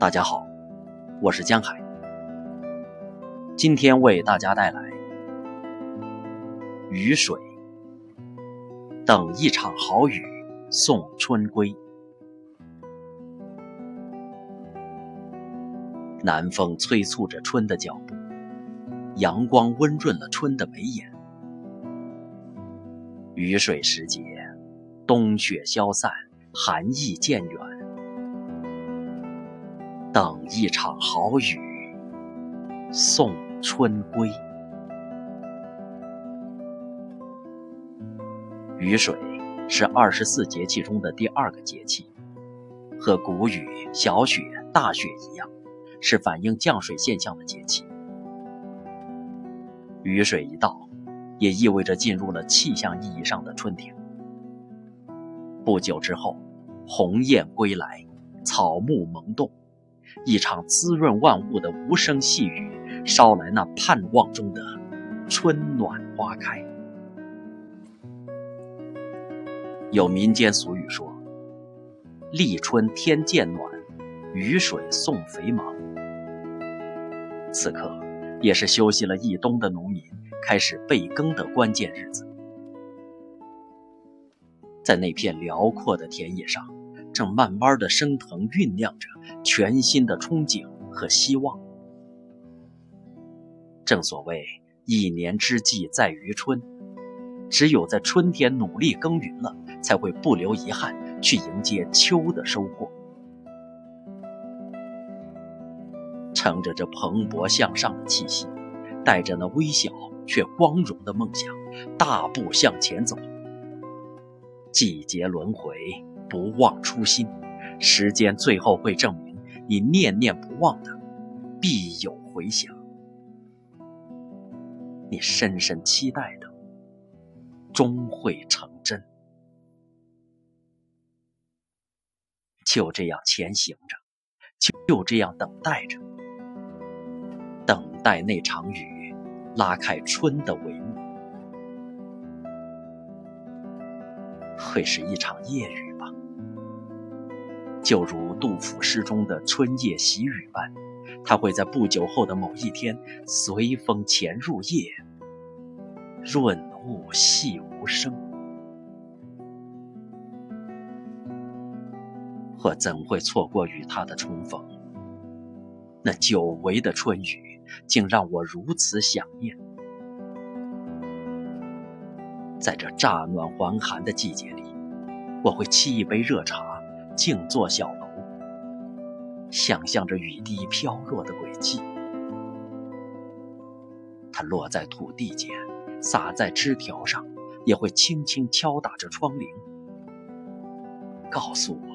大家好，我是江海，今天为大家带来雨水，等一场好雨送春归。南风催促着春的脚步，阳光温润了春的眉眼。雨水时节，冬雪消散，寒意渐远。等一场好雨，送春归。雨水是二十四节气中的第二个节气，和谷雨、小雪、大雪一样，是反映降水现象的节气。雨水一到，也意味着进入了气象意义上的春天。不久之后，鸿雁归来，草木萌动。一场滋润万物的无声细雨，捎来那盼望中的春暖花开。有民间俗语说：“立春天渐暖，雨水送肥忙。”此刻，也是休息了一冬的农民开始备耕的关键日子。在那片辽阔的田野上。正慢慢的升腾酝酿着全新的憧憬和希望。正所谓一年之计在于春，只有在春天努力耕耘了，才会不留遗憾去迎接秋的收获。乘着这蓬勃向上的气息，带着那微小却光荣的梦想，大步向前走。季节轮回。不忘初心，时间最后会证明，你念念不忘的，必有回响；你深深期待的，终会成真。就这样前行着，就这样等待着，等待那场雨拉开春的帷幕，会是一场夜雨。就如杜甫诗中的“春夜喜雨”般，它会在不久后的某一天，随风潜入夜，润物细无声。我怎会错过与他的重逢？那久违的春雨，竟让我如此想念。在这乍暖还寒的季节里，我会沏一杯热茶。静坐小楼，想象着雨滴飘落的轨迹。它落在土地间，洒在枝条上，也会轻轻敲打着窗棂，告诉我，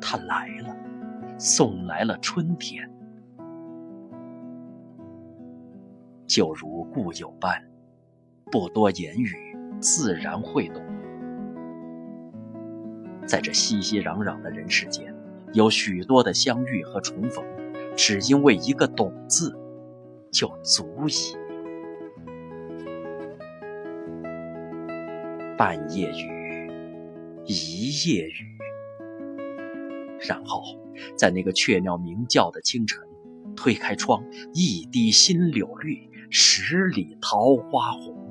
它来了，送来了春天。就如故友般，不多言语，自然会懂。在这熙熙攘攘的人世间，有许多的相遇和重逢，只因为一个“懂”字，就足以。半夜雨，一夜雨，然后在那个雀鸟鸣叫的清晨，推开窗，一滴新柳绿，十里桃花红。